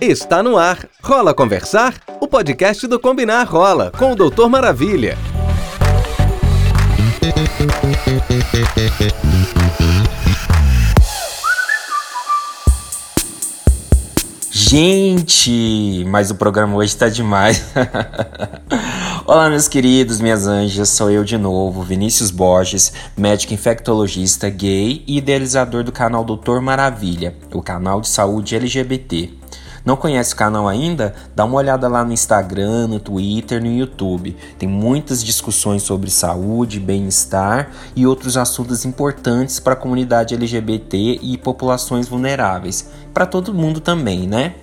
Está no ar. Rola Conversar? O podcast do Combinar Rola, com o Doutor Maravilha. Gente, mas o programa hoje está demais. Olá, meus queridos, minhas anjas, sou eu de novo, Vinícius Borges, médico infectologista gay e idealizador do canal Doutor Maravilha, o canal de saúde LGBT. Não conhece o canal ainda? Dá uma olhada lá no Instagram, no Twitter, no YouTube. Tem muitas discussões sobre saúde, bem-estar e outros assuntos importantes para a comunidade LGBT e populações vulneráveis. Para todo mundo também, né?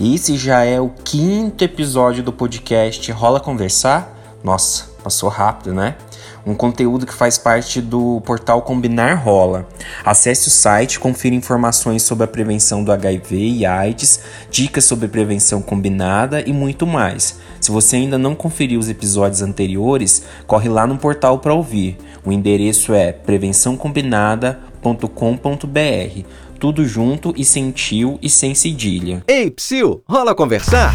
Esse já é o quinto episódio do podcast Rola Conversar. Nossa, passou rápido, né? um conteúdo que faz parte do portal Combinar Rola. Acesse o site, confira informações sobre a prevenção do HIV e AIDS, dicas sobre prevenção combinada e muito mais. Se você ainda não conferiu os episódios anteriores, corre lá no portal para ouvir. O endereço é prevençãocombinada.com.br. Tudo junto e sem tio e sem cedilha. Ei, psiu, rola conversar?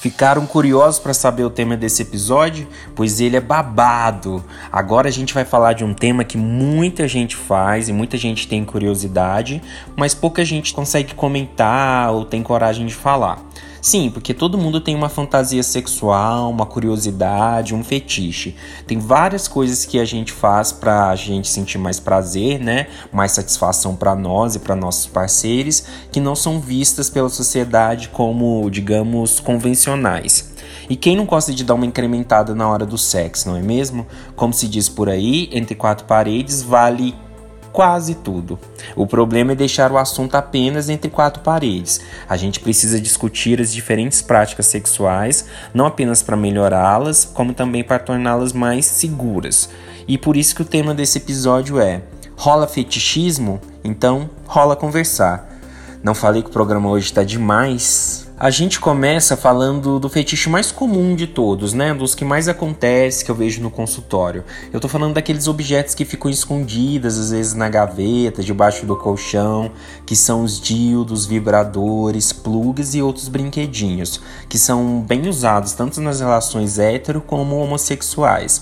Ficaram curiosos para saber o tema desse episódio? Pois ele é babado. Agora a gente vai falar de um tema que muita gente faz e muita gente tem curiosidade, mas pouca gente consegue comentar ou tem coragem de falar. Sim, porque todo mundo tem uma fantasia sexual, uma curiosidade, um fetiche. Tem várias coisas que a gente faz pra gente sentir mais prazer, né? Mais satisfação para nós e para nossos parceiros, que não são vistas pela sociedade como, digamos, convencionais. E quem não gosta de dar uma incrementada na hora do sexo, não é mesmo? Como se diz por aí, entre quatro paredes vale quase tudo. O problema é deixar o assunto apenas entre quatro paredes. A gente precisa discutir as diferentes práticas sexuais, não apenas para melhorá-las, como também para torná-las mais seguras. E por isso que o tema desse episódio é: rola fetichismo? Então, rola conversar. Não falei que o programa hoje está demais? A gente começa falando do fetiche mais comum de todos, né? Dos que mais acontece, que eu vejo no consultório. Eu tô falando daqueles objetos que ficam escondidos, às vezes na gaveta, debaixo do colchão, que são os dildos, vibradores, plugs e outros brinquedinhos, que são bem usados tanto nas relações hétero como homossexuais.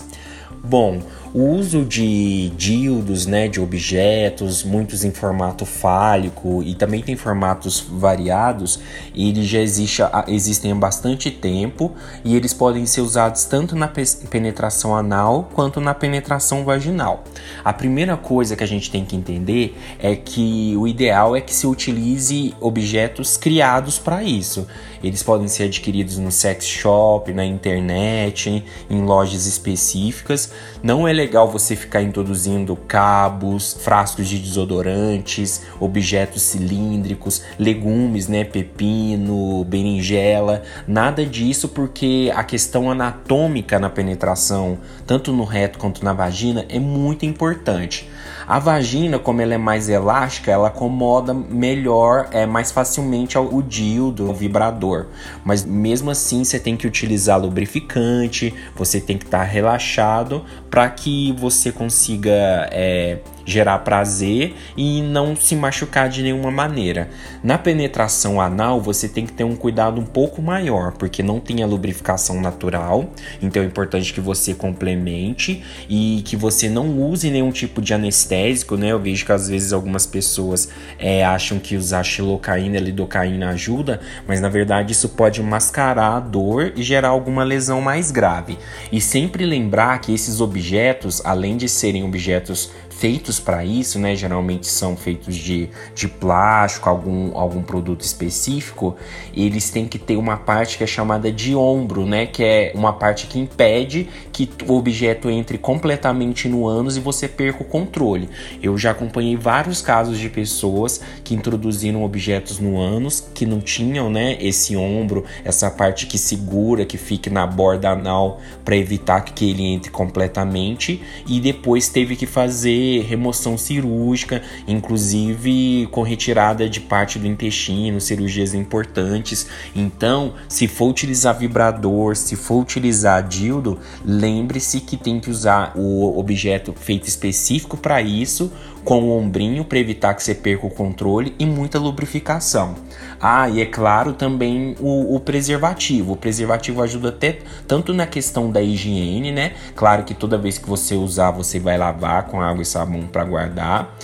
Bom, o uso de dildos, né, de objetos, muitos em formato fálico e também tem formatos variados, ele já existe, existem há bastante tempo e eles podem ser usados tanto na penetração anal quanto na penetração vaginal. A primeira coisa que a gente tem que entender é que o ideal é que se utilize objetos criados para isso. Eles podem ser adquiridos no sex shop, na internet, em lojas específicas. Não é legal você ficar introduzindo cabos, frascos de desodorantes, objetos cilíndricos, legumes, né, pepino, berinjela, nada disso porque a questão anatômica na penetração, tanto no reto quanto na vagina, é muito importante. A vagina, como ela é mais elástica, ela acomoda melhor, é mais facilmente o dildo, o vibrador. Mas mesmo assim, você tem que utilizar lubrificante, você tem que estar tá relaxado para que você consiga é, gerar prazer e não se machucar de nenhuma maneira. Na penetração anal, você tem que ter um cuidado um pouco maior, porque não tem a lubrificação natural, então é importante que você complemente e que você não use nenhum tipo de anestésico, né? Eu vejo que às vezes algumas pessoas é, acham que usar xilocaína lidocaína ajuda, mas na verdade isso pode mascarar a dor e gerar alguma lesão mais grave. E sempre lembrar que esses objetos, além de serem objetos feitos para isso, né? Geralmente são feitos de, de plástico, algum, algum produto específico. Eles têm que ter uma parte que é chamada de ombro, né? Que é uma parte que impede que o objeto entre completamente no ânus e você perca o controle. Eu já acompanhei vários casos de pessoas que introduziram objetos no ânus que não tinham, né? Esse ombro, essa parte que segura, que fique na borda anal para evitar que ele entre completamente e depois teve que fazer remoção cirúrgica, inclusive com retirada de parte do intestino, cirurgias importantes. Então, se for utilizar vibrador, se for utilizar dildo, lembre-se que tem que usar o objeto feito específico para isso, com o ombrinho para evitar que você perca o controle e muita lubrificação. Ah, e é claro também o, o, preservativo. O preservativo ajuda até tanto na questão da higiene, né? Claro que toda vez que você usar, você vai lavar com água e sabão para guardar.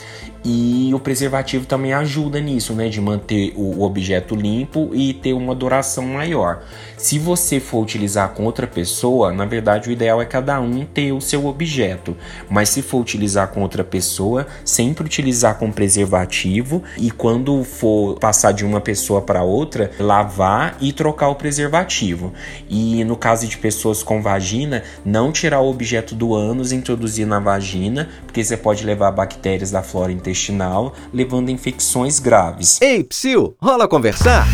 E o preservativo também ajuda nisso, né? De manter o objeto limpo e ter uma duração maior. Se você for utilizar com outra pessoa, na verdade o ideal é cada um ter o seu objeto. Mas se for utilizar com outra pessoa, sempre utilizar com preservativo e quando for passar de uma pessoa para outra, lavar e trocar o preservativo. E no caso de pessoas com vagina, não tirar o objeto do ânus e introduzir na vagina, porque você pode levar bactérias da flora intestinal intestinal, levando a infecções graves. Ei, psiu, rola conversar?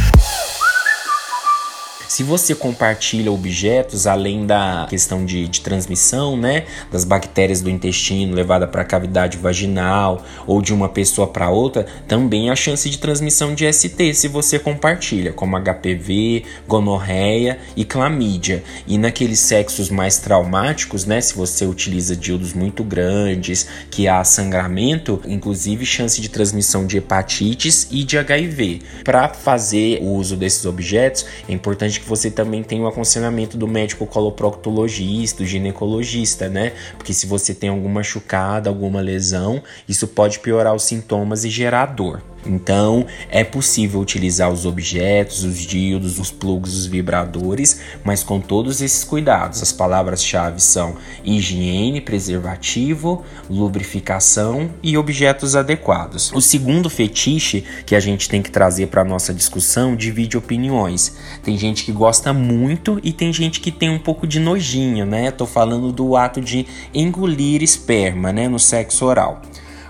Se você compartilha objetos, além da questão de, de transmissão, né, das bactérias do intestino levada para a cavidade vaginal ou de uma pessoa para outra, também há chance de transmissão de ST se você compartilha, como HPV, gonorreia e clamídia. E naqueles sexos mais traumáticos, né, se você utiliza dildos muito grandes, que há sangramento, inclusive chance de transmissão de hepatites e de HIV. Para fazer o uso desses objetos, é importante que você também tenha o aconselhamento do médico coloproctologista, do ginecologista, né? Porque se você tem alguma machucada, alguma lesão, isso pode piorar os sintomas e gerar dor. Então, é possível utilizar os objetos, os dildos, os plugs, os vibradores, mas com todos esses cuidados. As palavras-chave são higiene, preservativo, lubrificação e objetos adequados. O segundo fetiche que a gente tem que trazer para nossa discussão divide opiniões. Tem gente que gosta muito e tem gente que tem um pouco de nojinho, né? Tô falando do ato de engolir esperma, né, no sexo oral.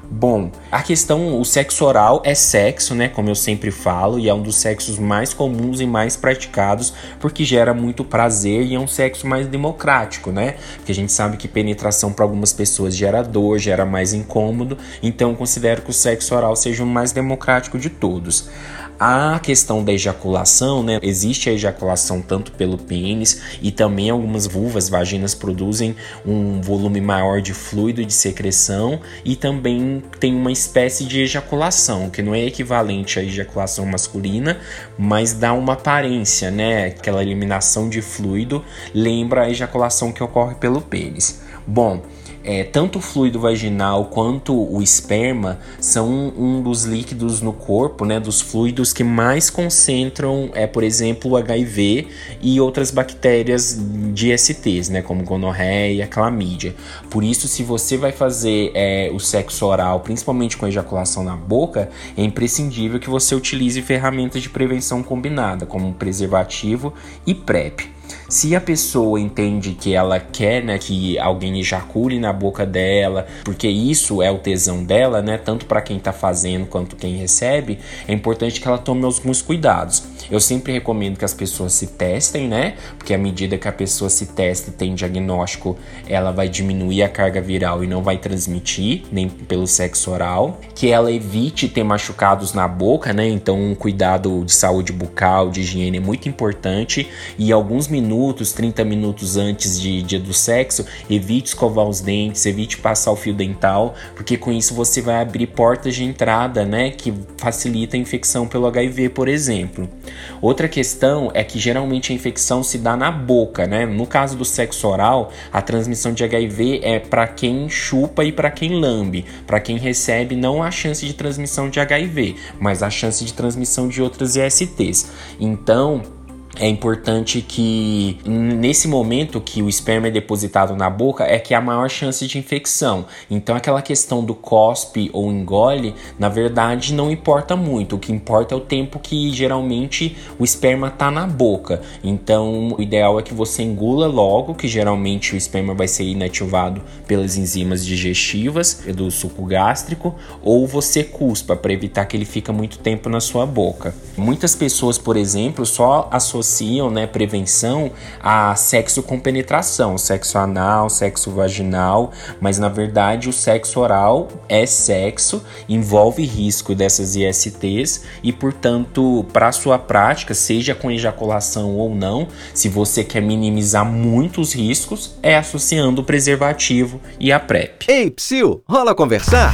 Bom, a questão, o sexo oral é sexo, né? Como eu sempre falo, e é um dos sexos mais comuns e mais praticados, porque gera muito prazer e é um sexo mais democrático, né? Porque a gente sabe que penetração para algumas pessoas gera dor, gera mais incômodo, então considero que o sexo oral seja o mais democrático de todos. A questão da ejaculação, né? Existe a ejaculação tanto pelo pênis e também algumas vulvas, vaginas produzem um volume maior de fluido de secreção e também tem uma espécie de ejaculação, que não é equivalente à ejaculação masculina, mas dá uma aparência, né? Aquela eliminação de fluido lembra a ejaculação que ocorre pelo pênis. Bom, é, tanto o fluido vaginal quanto o esperma são um, um, dos líquidos no corpo, né, dos fluidos que mais concentram, é, por exemplo, o HIV e outras bactérias de STs, né, como gonorreia, clamídia. Por isso, se você vai fazer é, o sexo oral, principalmente com ejaculação na boca, é imprescindível que você utilize ferramentas de prevenção combinada, como preservativo e PrEP. Se a pessoa entende que ela quer, né, que alguém ejacule na boca dela, porque isso é o tesão dela, né, tanto para quem está fazendo quanto quem recebe, é importante que ela tome alguns cuidados. Eu sempre recomendo que as pessoas se testem, né? Porque à medida que a pessoa se testa e tem diagnóstico, ela vai diminuir a carga viral e não vai transmitir, nem pelo sexo oral. Que ela evite ter machucados na boca, né? Então, um cuidado de saúde bucal, de higiene é muito importante. E alguns minutos, 30 minutos antes de dia do sexo, evite escovar os dentes, evite passar o fio dental, porque com isso você vai abrir portas de entrada, né? Que facilita a infecção pelo HIV, por exemplo. Outra questão é que geralmente a infecção se dá na boca, né? No caso do sexo oral, a transmissão de HIV é para quem chupa e para quem lambe. Para quem recebe, não há chance de transmissão de HIV, mas há chance de transmissão de outras ISTs. Então, é importante que nesse momento que o esperma é depositado na boca é que há maior chance de infecção. Então aquela questão do cospe ou engole, na verdade não importa muito. O que importa é o tempo que geralmente o esperma está na boca. Então o ideal é que você engula logo, que geralmente o esperma vai ser inativado pelas enzimas digestivas do suco gástrico, ou você cuspa para evitar que ele fique muito tempo na sua boca. Muitas pessoas, por exemplo, só associam associam né, prevenção a sexo com penetração, sexo anal, sexo vaginal, mas na verdade o sexo oral é sexo, envolve risco dessas ISTs e, portanto, para sua prática, seja com ejaculação ou não, se você quer minimizar muitos riscos, é associando o preservativo e a PrEP. Ei, psiu, rola conversar?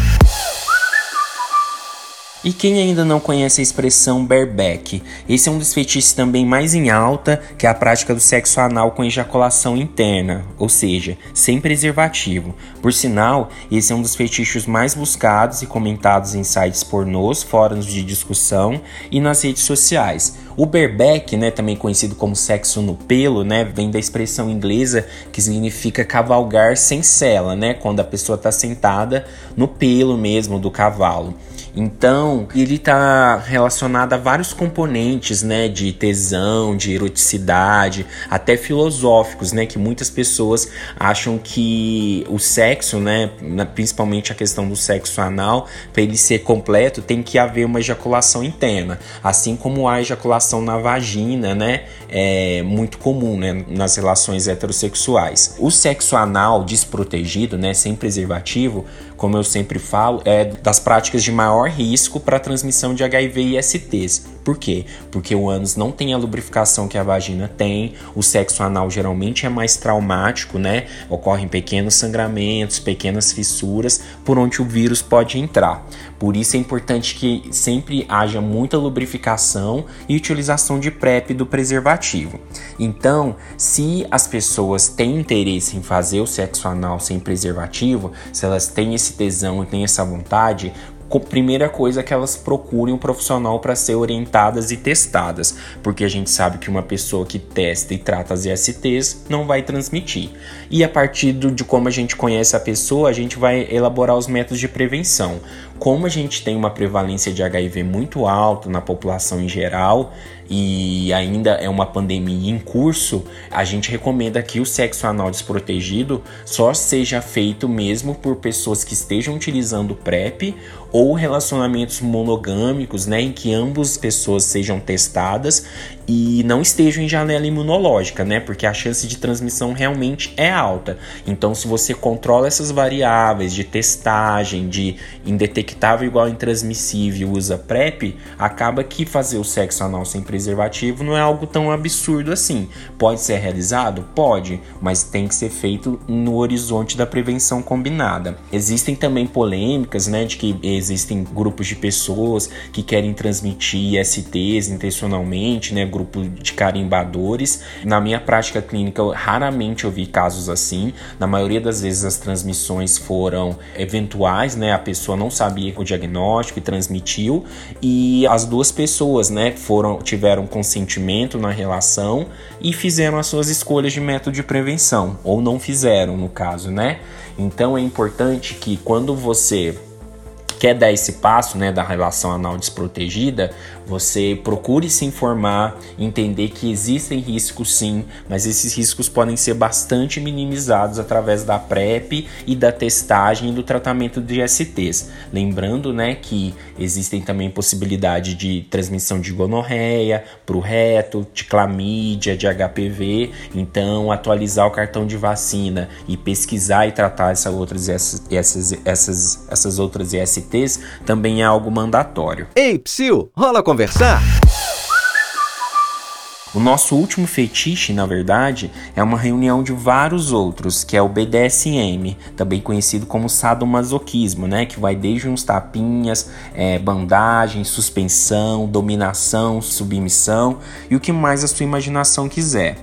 E quem ainda não conhece a expressão bareback? Esse é um dos fetiches também mais em alta, que é a prática do sexo anal com ejaculação interna, ou seja, sem preservativo. Por sinal, esse é um dos fetiches mais buscados e comentados em sites pornôs, fóruns de discussão e nas redes sociais. O bareback, né, também conhecido como sexo no pelo, né, vem da expressão inglesa que significa cavalgar sem sela, né, quando a pessoa está sentada no pelo mesmo do cavalo. Então, ele está relacionado a vários componentes, né, de tesão, de eroticidade, até filosóficos, né, que muitas pessoas acham que o sexo, né, principalmente a questão do sexo anal, para ele ser completo, tem que haver uma ejaculação interna, assim como a ejaculação na vagina, né, é muito comum, né, nas relações heterossexuais. O sexo anal desprotegido, né, sem preservativo, como eu sempre falo, é das práticas de maior risco para transmissão de HIV e STs. Por quê? Porque o ânus não tem a lubrificação que a vagina tem, o sexo anal geralmente é mais traumático, né? Ocorrem pequenos sangramentos, pequenas fissuras por onde o vírus pode entrar. Por isso é importante que sempre haja muita lubrificação e utilização de PrEP do preservativo. Então, se as pessoas têm interesse em fazer o sexo anal sem preservativo, se elas têm esse tesão e têm essa vontade, primeira coisa é que elas procurem um profissional para ser orientadas e testadas, porque a gente sabe que uma pessoa que testa e trata as ISTs não vai transmitir. E a partir de como a gente conhece a pessoa, a gente vai elaborar os métodos de prevenção. Como a gente tem uma prevalência de HIV muito alta na população em geral, e ainda é uma pandemia em curso, a gente recomenda que o sexo anal desprotegido só seja feito mesmo por pessoas que estejam utilizando PrEP ou relacionamentos monogâmicos, né, em que ambas pessoas sejam testadas e não estejam em janela imunológica, né? Porque a chance de transmissão realmente é alta. Então, se você controla essas variáveis de testagem, de indetectável igual intransmissível, usa PrEP, acaba que fazer o sexo anal sem preservativo não é algo tão absurdo assim. Pode ser realizado? Pode, mas tem que ser feito no horizonte da prevenção combinada. Existem também polêmicas, né, de que existem grupos de pessoas que querem transmitir STs intencionalmente, né, grupo de carimbadores. Na minha prática clínica, raramente eu vi casos assim. Na maioria das vezes as transmissões foram eventuais, né? A pessoa não sabia o diagnóstico e transmitiu e as duas pessoas, né, foram tiveram consentimento na relação e fizeram as suas escolhas de método de prevenção ou não fizeram, no caso, né? Então é importante que quando você quer dar esse passo, né, da relação anal desprotegida, você procure se informar, entender que existem riscos sim, mas esses riscos podem ser bastante minimizados através da PrEP e da testagem e do tratamento de STs. Lembrando, né, que existem também possibilidade de transmissão de gonorreia para o reto, de clamídia, de HPV. Então, atualizar o cartão de vacina e pesquisar e tratar essas outras essas, essas, essas outras ISTs também é algo mandatório. Ei, psiu, rola conversar? O nosso último fetiche, na verdade, é uma reunião de vários outros, que é o BDSM, também conhecido como sadomasoquismo, né? Que vai desde uns tapinhas, é, bandagem, suspensão, dominação, submissão e o que mais a sua imaginação quiser.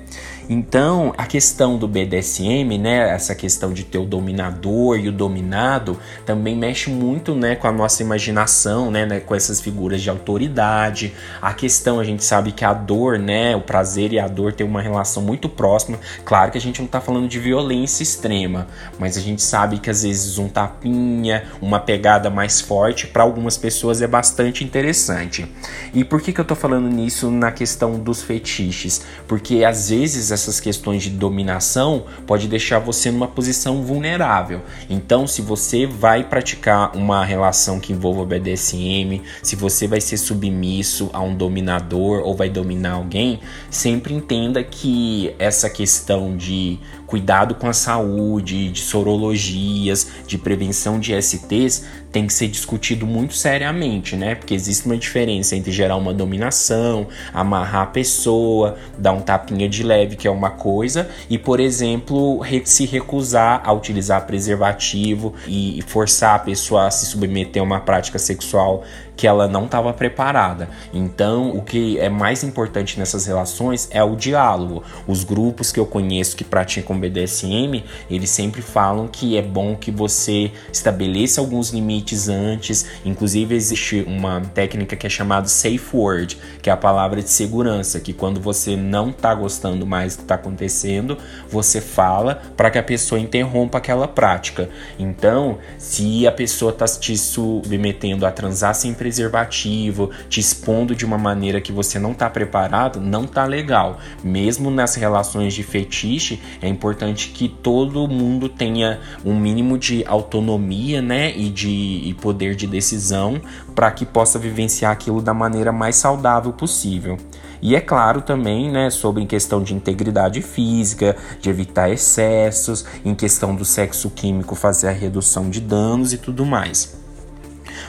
Então, a questão do BDSM, né, essa questão de ter o dominador e o dominado, também mexe muito, né, com a nossa imaginação, né, né, com essas figuras de autoridade. A questão, a gente sabe que a dor, né, o prazer e a dor têm uma relação muito próxima. Claro que a gente não está falando de violência extrema, mas a gente sabe que às vezes um tapinha, uma pegada mais forte, para algumas pessoas é bastante interessante. E por que, que eu estou falando nisso na questão dos fetiches? Porque às vezes essas questões de dominação pode deixar você numa posição vulnerável. Então, se você vai praticar uma relação que envolva BDSM, se você vai ser submisso a um dominador ou vai dominar alguém, sempre entenda que essa questão de cuidado com a saúde, de sorologias, de prevenção de STs tem que ser discutido muito seriamente, né? Porque existe uma diferença entre gerar uma dominação, amarrar a pessoa, dar um tapinha de leve, que é uma coisa, e, por exemplo, se recusar a utilizar preservativo e forçar a pessoa a se submeter a uma prática sexual que ela não estava preparada. Então, o que é mais importante nessas relações é o diálogo. Os grupos que eu conheço que praticam BDSM, eles sempre falam que é bom que você estabeleça alguns limites antes. Inclusive, existe uma técnica que é chamada safe word, que é a palavra de segurança, que quando você não está gostando mais do que está acontecendo, você fala para que a pessoa interrompa aquela prática. Então, se a pessoa está te submetendo a transar sem preservativo, te expondo de uma maneira que você não está preparado, não tá legal. Mesmo nas relações de fetiche, é importante que todo mundo tenha um mínimo de autonomia, né, e de e poder de decisão para que possa vivenciar aquilo da maneira mais saudável possível. E é claro também, né, sobre em questão de integridade física, de evitar excessos, em questão do sexo químico fazer a redução de danos e tudo mais.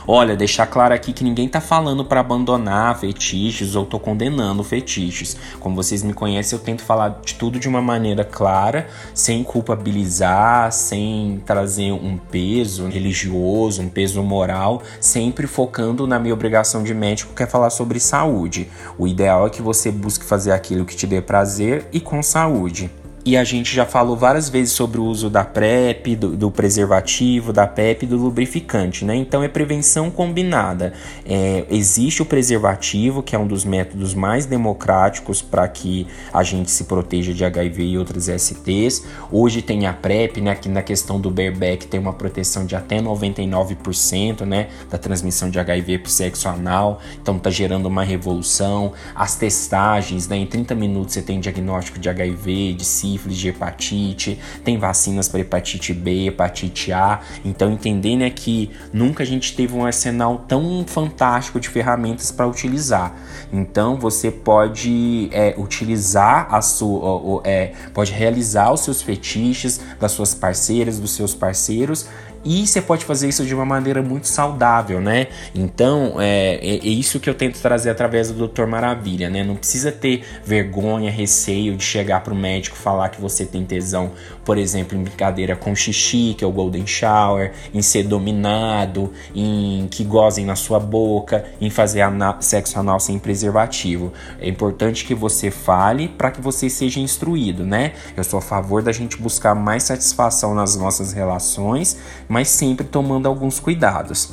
Olha, deixar claro aqui que ninguém tá falando para abandonar fetiches ou tô condenando fetiches. Como vocês me conhecem, eu tento falar de tudo de uma maneira clara, sem culpabilizar, sem trazer um peso religioso, um peso moral, sempre focando na minha obrigação de médico que é falar sobre saúde. O ideal é que você busque fazer aquilo que te dê prazer e com saúde. E a gente já falou várias vezes sobre o uso da PrEP, do, do preservativo, da PEP e do lubrificante, né? Então é prevenção combinada. É, existe o preservativo, que é um dos métodos mais democráticos para que a gente se proteja de HIV e outras STs. Hoje tem a PrEP, né? Que na questão do bareback tem uma proteção de até 99%, né? Da transmissão de HIV o sexo anal. Então tá gerando uma revolução. As testagens, né? Em 30 minutos você tem diagnóstico de HIV, de sífilis sífilis, de hepatite, tem vacinas para hepatite B, hepatite A. Então entender né, que nunca a gente teve um arsenal tão fantástico de ferramentas para utilizar. Então você pode é, utilizar a sua, é, pode realizar os seus fetiches das suas parceiras, dos seus parceiros e você pode fazer isso de uma maneira muito saudável, né? Então, é, é, é isso que eu tento trazer através do Doutor Maravilha, né? Não precisa ter vergonha, receio de chegar para o médico falar que você tem tesão, por exemplo, em brincadeira com xixi, que é o Golden Shower, em ser dominado, em que gozem na sua boca, em fazer sexo anal sem preservativo. É importante que você fale para que você seja instruído, né? Eu sou a favor da gente buscar mais satisfação nas nossas relações mas sempre tomando alguns cuidados.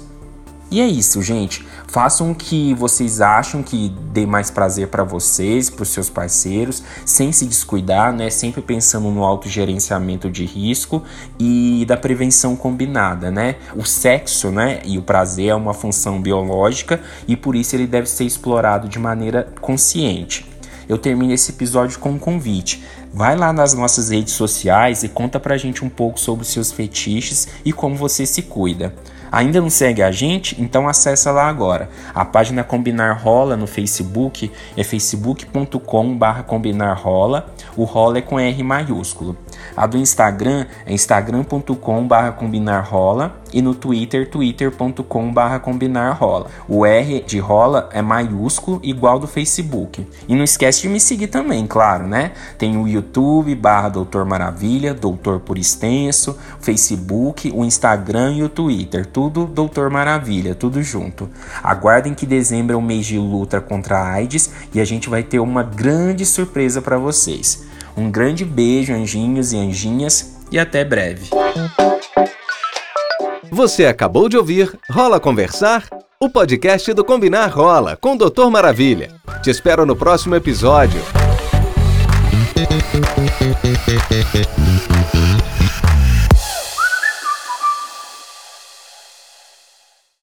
E é isso, gente. Façam o que vocês acham que dê mais prazer para vocês, para os seus parceiros, sem se descuidar, né? Sempre pensando no autogerenciamento de risco e da prevenção combinada, né? O sexo, né, e o prazer é uma função biológica e por isso ele deve ser explorado de maneira consciente eu termino esse episódio com um convite. Vai lá nas nossas redes sociais e conta pra gente um pouco sobre os seus fetiches e como você se cuida. Ainda não segue a gente? Então acessa lá agora. A página Combinar Rola no Facebook é facebook.com/barra combinar rola. O rola é com R maiúsculo. A do Instagram é instagram.com/barra combinar rola e no Twitter, twitter.com/barra combinar rola. O R de rola é maiúsculo, igual do Facebook. E não esquece de me seguir também, claro, né? Tem o YouTube, barra Doutor Maravilha, Doutor por extenso, Facebook, o Instagram e o Twitter. Tudo Doutor Maravilha, tudo junto. Aguardem que dezembro é o mês de luta contra a AIDS e a gente vai ter uma grande surpresa para vocês. Um grande beijo, anjinhos e anjinhas, e até breve. Você acabou de ouvir Rola Conversar? O podcast do Combinar Rola com o Doutor Maravilha. Te espero no próximo episódio.